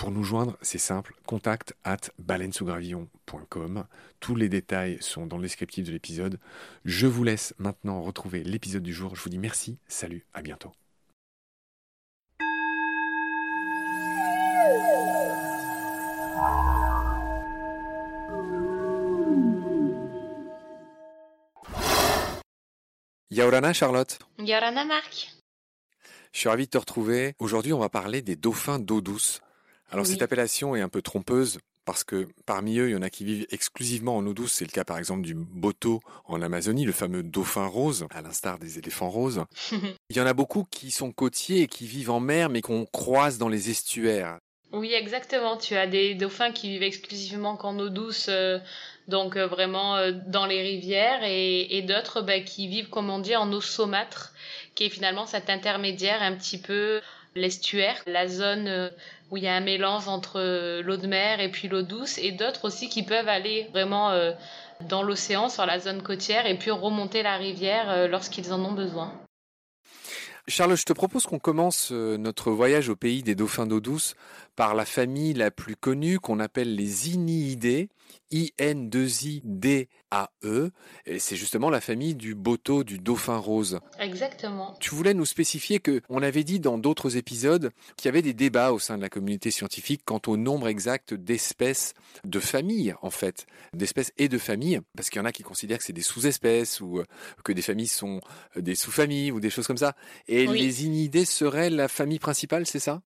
Pour nous joindre, c'est simple, contact at baleinesougravillon.com. Tous les détails sont dans le descriptif de l'épisode. Je vous laisse maintenant retrouver l'épisode du jour. Je vous dis merci, salut, à bientôt. Yaorana Charlotte. Yaorana Marc. Je suis ravi de te retrouver. Aujourd'hui, on va parler des dauphins d'eau douce. Alors Oui. cette appellation est un peu trompeuse parce que parmi eux, il y en a qui vivent exclusivement en eau douce. C'est le cas par exemple du boto en Amazonie, le fameux dauphin rose, à l'instar des éléphants roses. Il y en a beaucoup qui sont côtiers et qui vivent en mer mais qu'on croise dans les estuaires. Oui, exactement. Tu as des dauphins qui vivent exclusivement qu'en eau douce, euh, donc euh, vraiment euh, dans les rivières, et, et d'autres bah, qui vivent, comme on dit, en eau saumâtre, qui est finalement cet intermédiaire un petit peu l'estuaire, la zone où il y a un mélange entre euh, l'eau de mer et puis l'eau douce, et d'autres aussi qui peuvent aller vraiment euh, dans l'océan, sur la zone côtière, et puis remonter la rivière euh, lorsqu'ils en ont besoin. Charles, je te propose qu'on commence notre voyage au pays des dauphins d'eau douce par la famille la plus connue qu'on appelle les Iniidés, I-N-2-I-D-A-E. Et c'est justement la famille du boto, du dauphin rose. Exactement. Tu voulais nous spécifier que on avait dit dans d'autres épisodes qu'il y avait des débats au sein de la communauté scientifique quant au nombre exact d'espèces de familles, en fait, d'espèces et de familles, parce qu'il y en a qui considèrent que c'est des sous-espèces ou euh, que des familles sont euh, des sous-familles ou des choses comme ça. Et Oui. les inidés seraient la famille principale, c'est ça?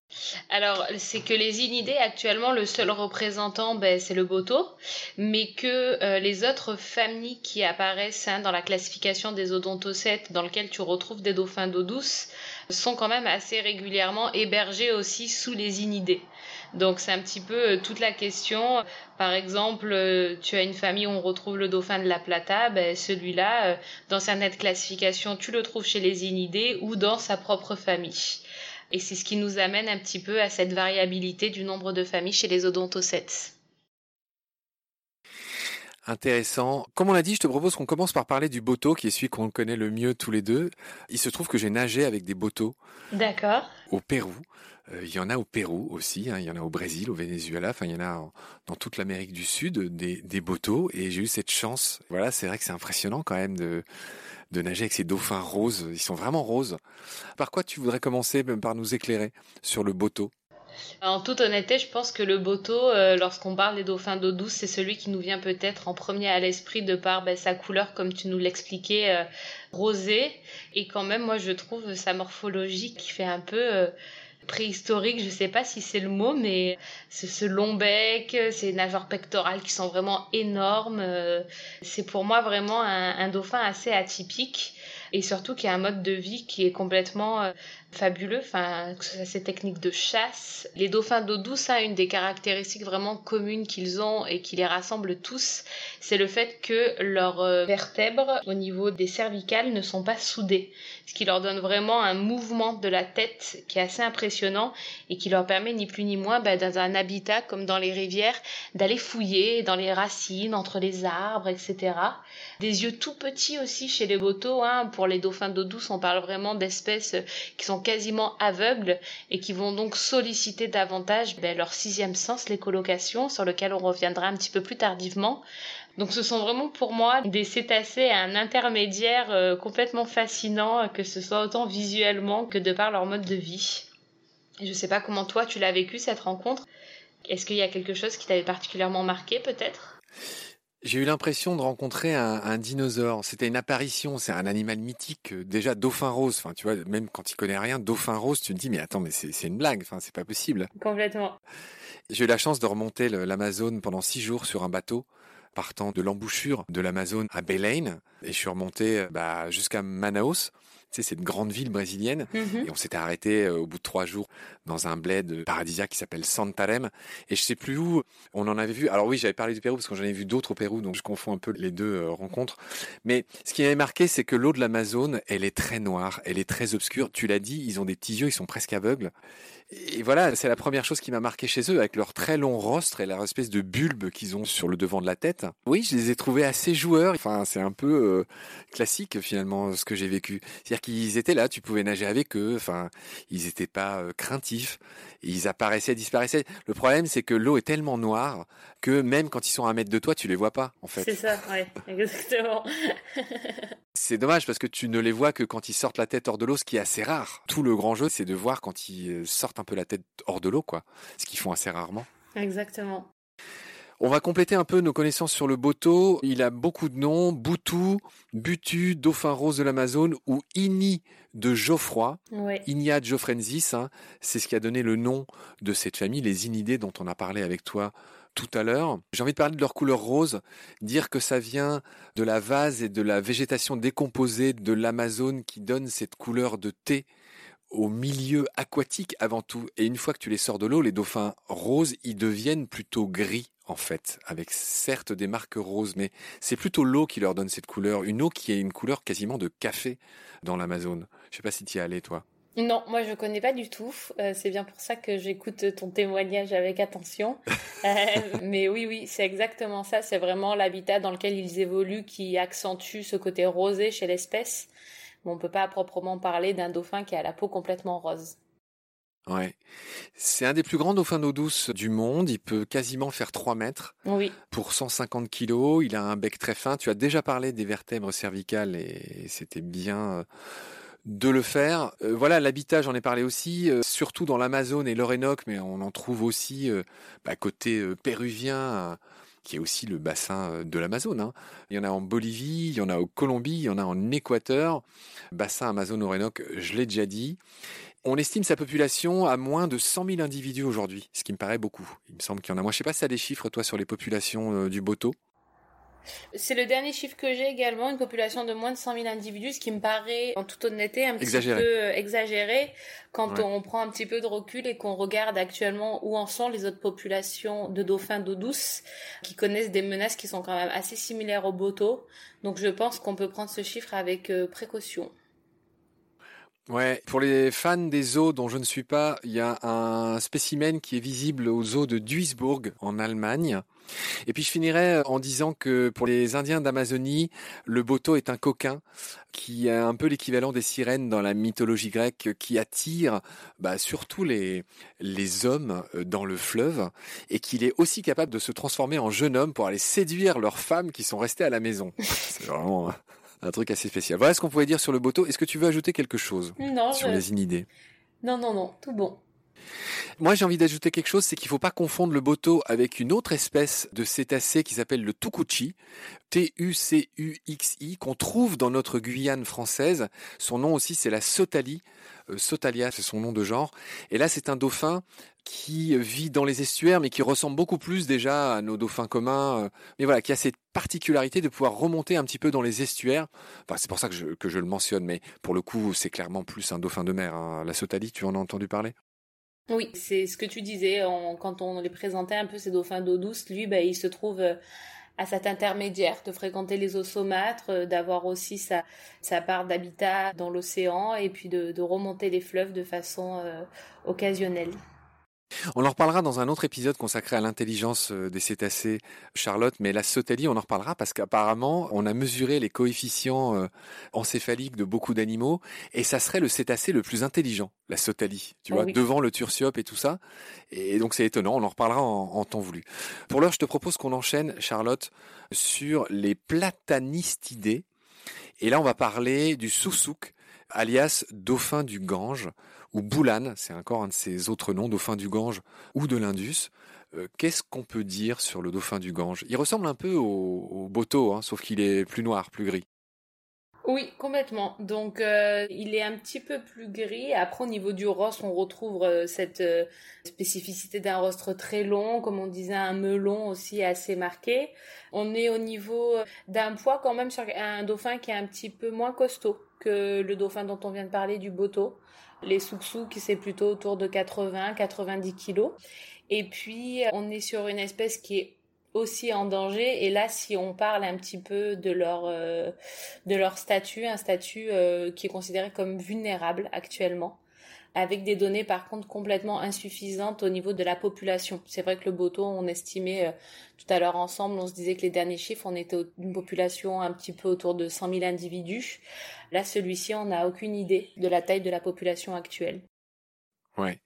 Alors, c'est que les inidés, actuellement, le seul représentant, ben, c'est le boto, mais que euh, les autres familles qui apparaissent hein, dans la classification des odontocètes, dans lequel tu retrouves des dauphins d'eau douce, sont quand même assez régulièrement hébergés aussi sous les inidés. Donc, c'est un petit peu euh, toute la question. Par exemple, euh, tu as une famille où on retrouve le dauphin de la Plata, ben, celui-là, dans certaines classifications, tu le trouves chez les inidés ou dans sa propre famille. Et c'est ce qui nous amène un petit peu à cette variabilité du nombre de familles chez les odontocètes. Intéressant. Comme on l'a dit, je te propose qu'on commence par parler du boto, qui est celui qu'on connaît le mieux tous les deux. Il se trouve que j'ai nagé avec des botos D'accord. au Pérou. Euh, il y en a au Pérou aussi, hein, il y en a au Brésil, au Venezuela, enfin il y en a dans toute l'Amérique du Sud des, des botos et j'ai eu cette chance. Voilà, c'est vrai que c'est impressionnant quand même de, de nager avec ces dauphins roses. Ils sont vraiment roses. Par quoi tu voudrais commencer même par nous éclairer sur le boto En toute honnêteté, je pense que le boto, euh, lorsqu'on parle des dauphins d'eau douce, c'est celui qui nous vient peut-être en premier à l'esprit de par ben, sa couleur, comme tu nous l'expliquais, euh, rosée. Et quand même, moi, je trouve sa morphologie qui fait un peu... préhistoriques, je sais pas si c'est le mot, mais ce long bec, ces nageoires pectorales qui sont vraiment énormes. Euh, c'est pour moi vraiment un dauphin assez atypique et surtout qui a un mode de vie qui est complètement euh, fabuleux, enfin, que ce soit ces techniques de chasse. Les dauphins d'eau douce, hein, une des caractéristiques vraiment communes qu'ils ont et qui les rassemble tous, c'est le fait que leurs euh, vertèbres au niveau des cervicales ne sont pas soudées, ce qui leur donne vraiment un mouvement de la tête qui est assez impressionnant et qui leur permet ni plus ni moins, bah, dans un habitat comme dans les rivières, d'aller fouiller dans les racines, entre les arbres, etc. Des yeux tout petits aussi chez les botos, hein, pour les dauphins d'eau douce, on parle vraiment d'espèces qui sont quasiment aveugles et qui vont donc solliciter davantage ben, leur sixième sens, l'écolocation, sur lequel on reviendra un petit peu plus tardivement. Donc ce sont vraiment pour moi des cétacés à un intermédiaire euh, complètement fascinant, que ce soit autant visuellement que de par leur mode de vie. Je ne sais pas comment toi tu l'as vécu cette rencontre. Est-ce qu'il y a quelque chose qui t'avait particulièrement marqué peut-être? J'ai eu l'impression de rencontrer un, dinosaure. C'était une apparition. C'est un animal mythique. Euh, déjà, dauphin rose. Enfin, tu vois, même quand il connaît rien, dauphin rose, tu te dis, mais attends, mais c'est une blague. Enfin, c'est pas possible. Complètement. J'ai eu la chance de remonter l'Amazone pendant six jours sur un bateau partant de l'embouchure de l'Amazone à Belém et je suis remonté euh, bah, jusqu'à Manaus c'est cette grande ville brésilienne. Mhm. Et on s'était arrêté euh, au bout de trois jours dans un bled paradisiaque qui s'appelle Santarem. Et je sais plus où on en avait vu. Alors oui, j'avais parlé du Pérou parce que j'en ai vu d'autres au Pérou, donc je confonds un peu les deux euh, rencontres. Mais ce qui m'avait marqué, c'est que l'eau de l'Amazone, elle est très noire, elle est très obscure. Tu l'as dit, ils ont des petits yeux, ils sont presque aveugles. Et voilà, c'est la première chose qui m'a marqué chez eux, avec leur très long rostre et leur espèce de bulbe qu'ils ont sur le devant de la tête. Oui, je les ai trouvés assez joueurs. Enfin, c'est un peu euh, classique finalement ce que j'ai vécu. C'est-à-dire qu'ils étaient là, tu pouvais nager avec eux. Enfin, ils n'étaient pas euh, craintifs. Ils apparaissaient, disparaissaient. Le problème, c'est que l'eau est tellement noire que même quand ils sont à un mètre de toi, tu les vois pas, en fait. C'est ça, ouais, exactement. c'est dommage parce que tu ne les vois que quand ils sortent la tête hors de l'eau, ce qui est assez rare. Tout le grand jeu, c'est de voir quand ils euh, sortent un peu la tête hors de l'eau, quoi. Ce qu'ils font assez rarement. Exactement. On va compléter un peu nos connaissances sur le boto. Il a beaucoup de noms. Boutou, Butu, Dauphin Rose de l'Amazone ou Ini de Geoffroy. Ouais. Inia geoffrensis, hein. c'est ce qui a donné le nom de cette famille, les Inidés dont on a parlé avec toi tout à l'heure. J'ai envie de parler de leur couleur rose, dire que ça vient de la vase et de la végétation décomposée de l'Amazone qui donne cette couleur de thé au milieu aquatique avant tout. Et une fois que tu les sors de l'eau, les dauphins roses, ils deviennent plutôt gris en fait, avec certes des marques roses, mais c'est plutôt l'eau qui leur donne cette couleur, une eau qui est une couleur quasiment de café dans l'Amazone. Je sais pas si tu y es allé toi. Non, moi je connais pas du tout. Euh, c'est bien pour ça que j'écoute ton témoignage avec attention. Euh, mais oui, oui, c'est exactement ça. C'est vraiment l'habitat dans lequel ils évoluent qui accentue ce côté rosé chez l'espèce. Mais on peut pas proprement parler d'un dauphin qui a la peau complètement rose. Ouais. C'est un des plus grands dauphins d'eau douce du monde. Il peut quasiment faire 3 mètres. Oui. Pour 150 kilos. Il a un bec très fin. Tu as déjà parlé des vertèbres cervicales et c'était bien euh, de le faire. Euh, voilà, l'habitat, j'en ai parlé aussi, euh, surtout dans l'Amazone et l'Orénoque, mais on en trouve aussi euh, bah, côté péruvien, qui est aussi le bassin de l'Amazone. Hein. Il y en a en Bolivie, il y en a au Colombie, il y en a en Équateur. Bassin Amazone-Orénoque, je l'ai déjà dit. On estime sa population à moins de 100 000 individus aujourd'hui, ce qui me paraît beaucoup. Il me semble qu'il y en a. Moi, je sais pas si tu as des chiffres, toi, sur les populations du Boto. C'est le dernier chiffre que j'ai également, une population de moins de 100 000 individus, ce qui me paraît, en toute honnêteté, un petit peu euh, exagéré quand on prend un petit peu de recul et qu'on regarde actuellement où en sont les autres populations de dauphins d'eau douce qui connaissent des menaces qui sont quand même assez similaires au boto. Donc je pense qu'on peut prendre ce chiffre avec euh, précaution. Ouais, pour les fans des zoos dont je ne suis pas, il y a un spécimen qui est visible aux zoos de Duisburg en Allemagne. Et puis je finirai en disant que pour les Indiens d'Amazonie, le boto est un coquin qui est un peu l'équivalent des sirènes dans la mythologie grecque, qui attire bah, surtout les, les hommes euh, dans le fleuve et qu'il est aussi capable de se transformer en jeune homme pour aller séduire leurs femmes qui sont restées à la maison. C'est vraiment un truc assez spécial. Voilà ce qu'on pouvait dire sur le boto. Est-ce que tu veux ajouter quelque chose non, sur les inidées Non, non, non, tout bon. Moi, j'ai envie d'ajouter quelque chose, c'est qu'il ne faut pas confondre le boto avec une autre espèce de cétacé qui s'appelle le tucuxi, T-U-C-U-X-I, qu'on trouve dans notre Guyane française. Son nom aussi, c'est la sotalie. Euh, Sotalia, c'est son nom de genre. Et là, c'est un dauphin qui vit dans les estuaires, mais qui ressemble beaucoup plus déjà à nos dauphins communs. Euh, mais voilà, qui a cette particularité de pouvoir remonter un petit peu dans les estuaires. C'est pour ça que je, que je le mentionne, mais pour le coup, c'est clairement plus un dauphin de mer. Hein. La Sotalie, tu en as entendu parler? Oui, c'est ce que tu disais quand on les présentait un peu ces dauphins d'eau douce. Lui, ben, il se trouve euh, à cet intermédiaire de fréquenter les eaux saumâtres, euh, d'avoir aussi sa, part d'habitat dans l'océan et puis de, de, remonter les fleuves de façon euh, occasionnelle. On en reparlera dans un autre épisode consacré à l'intelligence euh, des cétacés, Charlotte, mais la sotalie, on en reparlera parce qu'apparemment, on a mesuré les coefficients euh, encéphaliques de beaucoup d'animaux et ça serait le cétacé le plus intelligent, la sotalie, tu vois, devant le turciope et tout ça. Et donc c'est étonnant, on en reparlera en, temps voulu. Pour l'heure, je te propose qu'on enchaîne, Charlotte, sur les platanistidés. Et là, on va parler du soussouk, alias dauphin du Gange, ou Boulan, c'est encore un de ses autres noms, dauphin du Gange ou de l'Indus. Euh, qu'est-ce qu'on peut dire sur le dauphin du Gange? Il ressemble un peu au, au Boto, hein, sauf qu'il est plus noir, plus gris. Oui, complètement. Donc, euh, il est un petit peu plus gris. Après, au niveau du rostre, on retrouve euh, cette spécificité d'un rostre très long, comme on disait, un melon aussi assez marqué. On est au niveau d'un poids quand même sur un dauphin qui est un petit peu moins costaud que le dauphin dont on vient de parler, du Boto. Les qui c'est plutôt autour de 80-90 kilos. Et puis, on est sur une espèce qui est aussi en danger. Et là, si on parle un petit peu de leur euh, de leur statut, un statut euh, qui est considéré comme vulnérable actuellement, avec des données par contre complètement insuffisantes au niveau de la population. C'est vrai que le Boto, on estimait euh, tout à l'heure ensemble, on se disait que les derniers chiffres, on était une population un petit peu autour de 100 000 individus. Là, celui-ci, on n'a aucune idée de la taille de la population actuelle. Ouais.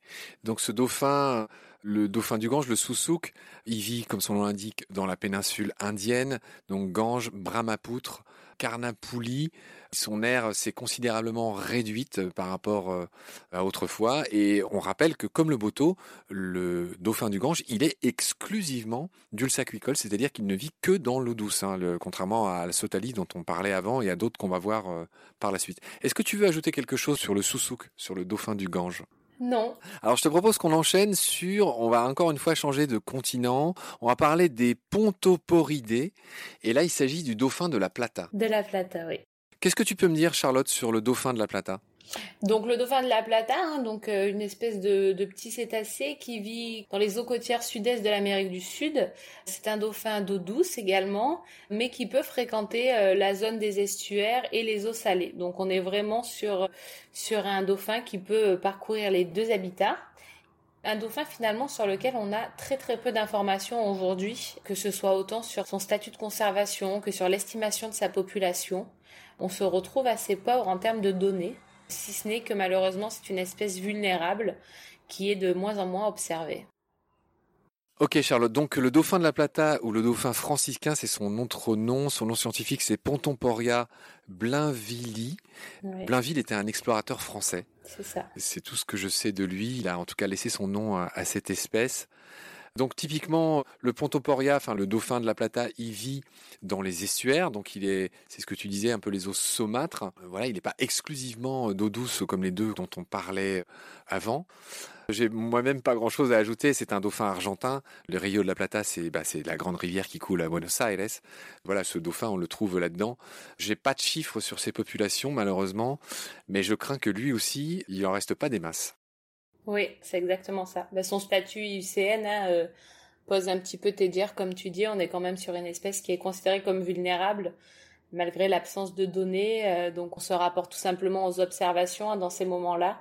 Donc ce dauphin, le dauphin du Gange, le Soussouk, il vit, comme son nom l'indique, dans la péninsule indienne, donc Gange, Brahmapoutre, Karnapouli. Son aire s'est considérablement réduite euh, par rapport euh, à autrefois. Et on rappelle que comme le Boto, le dauphin du Gange, il est exclusivement dulce-aquicole, c'est-à-dire qu'il ne vit que dans l'eau douce, hein, contrairement à la Sotalie dont on parlait avant et à d'autres qu'on va voir euh, par la suite. Est-ce que tu veux ajouter quelque chose sur le Sousouk, sur le dauphin du Gange? Non. Alors je te propose qu'on enchaîne sur, on va encore une fois changer de continent, on va parler des pontoporidés, et là il s'agit du dauphin de la Plata. De la Plata, oui. Qu'est-ce que tu peux me dire Charlotte sur le dauphin de la Plata? Donc le dauphin de la Plata, hein, donc euh, une espèce de, petit cétacé qui vit dans les eaux côtières sud-est de l'Amérique du Sud. C'est un dauphin d'eau douce également, mais qui peut fréquenter euh, la zone des estuaires et les eaux salées. Donc on est vraiment sur sur un dauphin qui peut parcourir les deux habitats. Un dauphin finalement sur lequel on a très très peu d'informations aujourd'hui, que ce soit autant sur son statut de conservation que sur l'estimation de sa population. On se retrouve assez pauvre en termes de données si ce n'est que malheureusement c'est une espèce vulnérable qui est de moins en moins observée. Ok Charlotte, donc le dauphin de la Plata ou le dauphin franciscain, c'est son autre nom, son nom scientifique c'est Pontomporia blainvilli. Blainville était un explorateur français. C'est ça. C'est tout ce que je sais de lui, il a en tout cas laissé son nom à cette espèce. Donc typiquement, le Pontoporia, enfin le dauphin de la Plata, il vit dans les estuaires, donc il est, c'est ce que tu disais, un peu les eaux saumâtres. Voilà, il n'est pas exclusivement d'eau douce comme les deux dont on parlait avant. J'ai moi-même pas grand-chose à ajouter. C'est un dauphin argentin. Le Rio de la Plata, c'est bah, c'est la grande rivière qui coule à Buenos Aires. Voilà, ce dauphin, on le trouve là-dedans. J'ai pas de chiffres sur ses populations, malheureusement, mais je crains que lui aussi, il en reste pas des masses. Oui, c'est exactement ça. Bah, son statut IUCN hein, euh, pose un petit peu tes dires, comme tu dis. On est quand même sur une espèce qui est considérée comme vulnérable malgré l'absence de données. Euh, donc on se rapporte tout simplement aux observations hein, dans ces moments-là.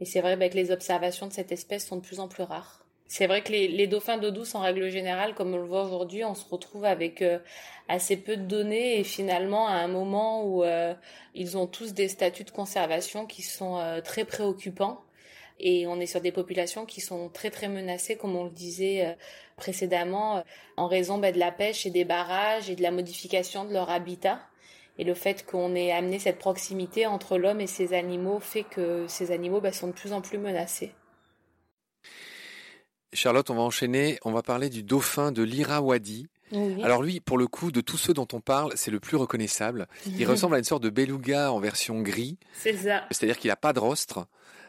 Et c'est vrai bah, que les observations de cette espèce sont de plus en plus rares. C'est vrai que les, dauphins d'eau douce, en règle générale, comme on le voit aujourd'hui, on se retrouve avec euh, assez peu de données et finalement à un moment où ils ont tous des statuts de conservation qui sont très préoccupants et on est sur des populations qui sont très très menacées, comme on le disait euh, précédemment, euh, en raison bah, de la pêche et des barrages et de la modification de leur habitat. Et le fait qu'on ait amené cette proximité entre l'homme et ces animaux fait que ces animaux bah, sont de plus en plus menacés. Charlotte, on va enchaîner. On va parler du dauphin de l'Irrawaddy. Alors lui, pour le coup, de tous ceux dont on parle, c'est le plus reconnaissable. Il ressemble à une sorte de beluga en version gris. C'est ça. C'est-à-dire qu'il n'a pas de rostre.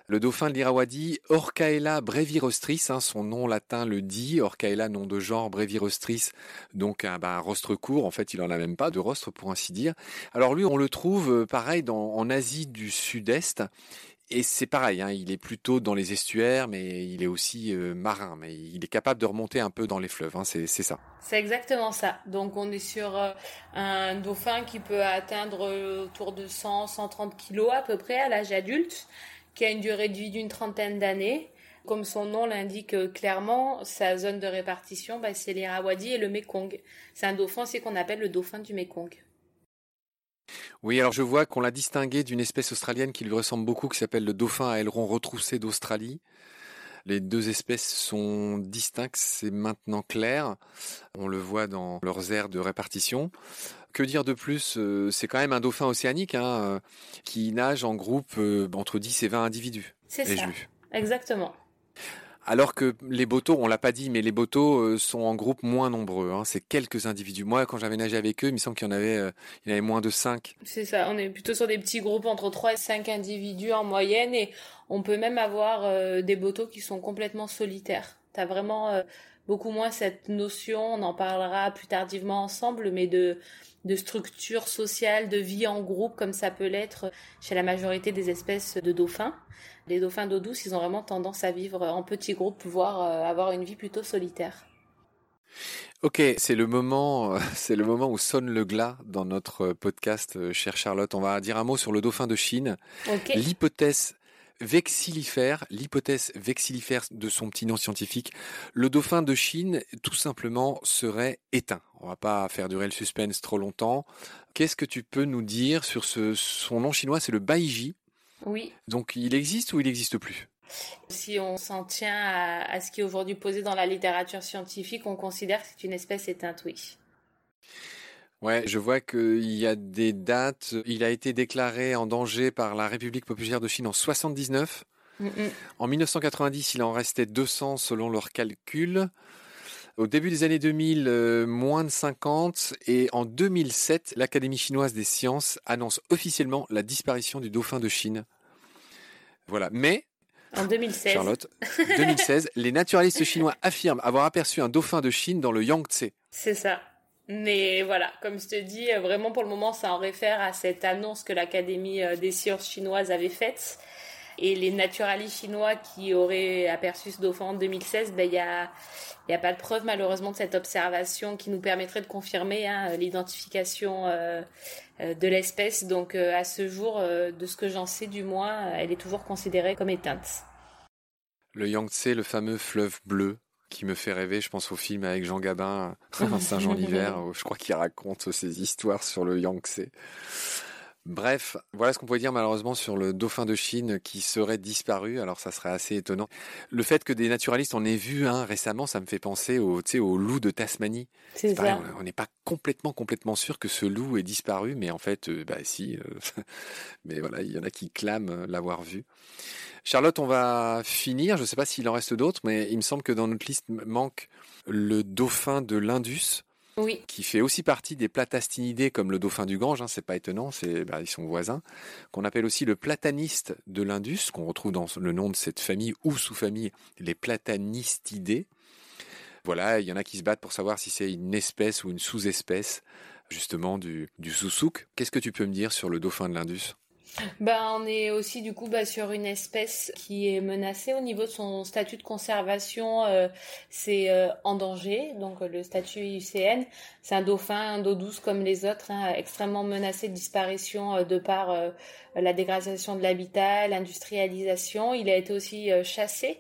Le dauphin de l'Irrawaddy, Orcaella brevirostris, hein, son nom latin le dit, Orcaella nom de genre brevirostris, donc un, bah, rostre court, en fait il en a même pas de rostre pour ainsi dire. Alors lui on le trouve euh, pareil en Asie du Sud-Est, et c'est pareil, hein, il est plutôt dans les estuaires, mais il est aussi euh, marin, mais il est capable de remonter un peu dans les fleuves, hein, c'est ça. C'est exactement ça. Donc on est sur euh, un dauphin qui peut atteindre autour de 100-130 kilos à peu près à l'âge adulte qui a une durée de vie d'une trentaine d'années. Comme son nom l'indique clairement, sa zone de répartition, bah, c'est l'Irrawaddy et le Mekong. C'est un dauphin, c'est qu'on appelle le dauphin du Mekong. Oui, alors je vois qu'on l'a distingué d'une espèce australienne qui lui ressemble beaucoup, qui s'appelle le dauphin à aileron retroussé d'Australie. Les deux espèces sont distinctes, c'est maintenant clair. On le voit dans leurs aires de répartition. Que dire de plus euh, C'est quand même un dauphin océanique hein, euh, qui nage en groupe euh, entre 10 et 20 individus. C'est ça. Exactement. Alors que les botos, on l'a pas dit, mais les botos sont en groupe moins nombreux. Hein. c'est quelques individus. Moi, quand j'avais nagé avec eux, il me semble qu'il y en avait, il y avait moins de 5. C'est ça. On est plutôt sur des petits groupes entre 3 et 5 individus en moyenne, et on peut même avoir des botos qui sont complètement solitaires. T'as vraiment beaucoup moins cette notion. On en parlera plus tardivement ensemble, mais de de structure sociale, de vie en groupe, comme ça peut l'être chez la majorité des espèces de dauphins. Les dauphins d'eau douce, ils ont vraiment tendance à vivre en petits groupes, voire euh, avoir une vie plutôt solitaire. Ok, c'est le moment, c'est le moment où sonne le glas dans notre podcast, euh, chère Charlotte. On va dire un mot sur le dauphin de Chine. L'hypothèse vexillifère, l'hypothèse vexillifère de son petit nom scientifique, le dauphin de Chine, tout simplement, serait éteint. On va pas faire durer le suspense trop longtemps. Qu'est-ce que tu peux nous dire sur ce, son nom chinois, c'est le Baiji. Oui. Donc, il existe ou il n'existe plus? Si on s'en tient à, à, ce qui est aujourd'hui posé dans la littérature scientifique, on considère que c'est une espèce éteinte, oui. Ouais, je vois qu'il y a des dates. Il a été déclaré en danger par la République populaire de Chine en 79. En 1990, il en restait 200 selon leurs calculs. Au début des années 2000, euh, moins de 50. Et en 2007, l'Académie chinoise des sciences annonce officiellement la disparition du dauphin de Chine. Voilà. Mais en 2016. Charlotte, 2016, les naturalistes chinois affirment avoir aperçu un dauphin de Chine dans le Yangtze. C'est ça. Mais voilà, comme je te dis, vraiment pour le moment, ça en réfère à cette annonce que l'Académie euh, des sciences chinoises avait faite. Et les naturalistes chinois qui auraient aperçu ce dauphin en 2016, ben, il n'y a, y a pas de preuve malheureusement de cette observation qui nous permettrait de confirmer hein, l'identification euh, de l'espèce. Donc à ce jour, de ce que j'en sais du moins, elle est toujours considérée comme éteinte. Le Yangtze, le fameux fleuve bleu, qui me fait rêver. Je pense au film avec Jean Gabin, Saint-Jean-l'Hiver, je crois qu'il raconte ses histoires sur le Yangtze. Bref, voilà ce qu'on pourrait dire malheureusement sur le dauphin de Chine qui serait disparu. Alors ça serait assez étonnant. Le fait que des naturalistes en aient vu un récemment, ça me fait penser au, au loup de Tasmanie. C'est ça. on n'est pas complètement complètement sûr que ce loup ait disparu, mais en fait, euh, bah si. Euh, mais voilà, il y en a qui clament l'avoir vu. Charlotte, on va finir. Je ne sais pas s'il en reste d'autres, mais il me semble que dans notre liste manque le dauphin de l'Indus. Qui fait aussi partie des platastinidés comme le dauphin du Gange, hein, c'est pas étonnant, bah, ils sont voisins, qu'on appelle aussi le plataniste de l'Indus, qu'on retrouve dans le nom de cette famille ou sous-famille, les platanistidés. Voilà, il y en a qui se battent pour savoir si c'est une espèce ou une sous-espèce justement du, du. Qu'est-ce que tu peux me dire sur le dauphin de l'Indus? Ben, on est aussi du coup bah, sur une espèce qui est menacée au niveau de son statut de conservation, euh, c'est euh, en danger. Donc le statut IUCN, c'est un dauphin d'eau douce comme les autres, hein, extrêmement menacé de disparition euh, de par la dégradation de l'habitat, l'industrialisation. Il a été aussi chassé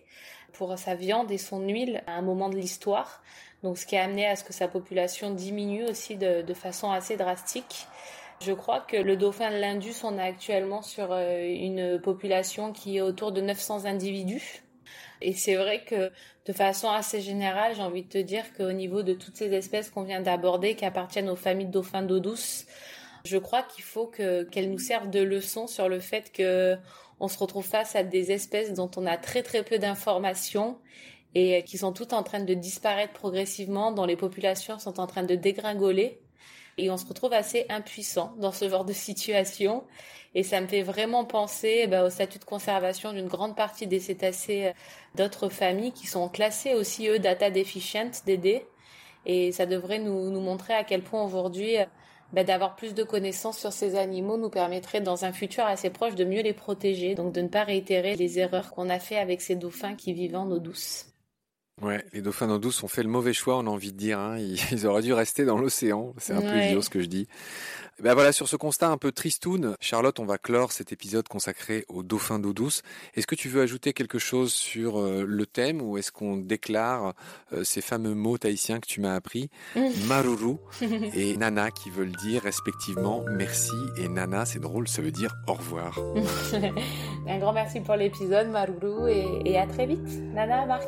pour sa viande et son huile à un moment de l'histoire. Donc ce qui a amené à ce que sa population diminue aussi de façon assez drastique. Je crois que le dauphin de l'Indus, on a actuellement sur euh, une population qui est autour de 900 individus. Et c'est vrai que de façon assez générale, j'ai envie de te dire qu'au niveau de toutes ces espèces qu'on vient d'aborder, qui appartiennent aux familles de dauphins d'eau douce, je crois qu'il faut que qu'elles nous servent de leçon sur le fait que on se retrouve face à des espèces dont on a très très peu d'informations et qui sont toutes en train de disparaître progressivement, dont les populations sont en train de dégringoler. Et on se retrouve assez impuissant dans ce genre de situation. Et ça me fait vraiment penser eh ben, au statut de conservation d'une grande partie des cétacés euh, d'autres familles qui sont classés aussi, eux, data deficient, DD. Et ça devrait nous, nous montrer à quel point aujourd'hui, ben, d'avoir plus de connaissances sur ces animaux nous permettrait dans un futur assez proche de mieux les protéger, donc de ne pas réitérer les erreurs qu'on a fait avec ces dauphins qui vivent en eau douce. Ouais, les dauphins d'eau douce ont fait le mauvais choix, on a envie de dire. Hein. Ils, auraient dû rester dans l'océan. C'est un peu idiot ce que je dis. Ben voilà, sur ce constat un peu tristoun, Charlotte, on va clore cet épisode consacré aux dauphins d'eau douce. Est-ce que tu veux ajouter quelque chose sur euh, le thème ou est-ce qu'on déclare euh, ces fameux mots tahitiens que tu m'as appris, maruru et nana, qui veulent dire respectivement merci et nana, c'est drôle, ça veut dire au revoir. un grand merci pour l'épisode, maruru, et, et à très vite. Nana, Marc.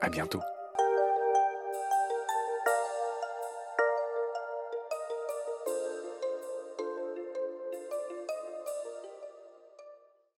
À bientôt.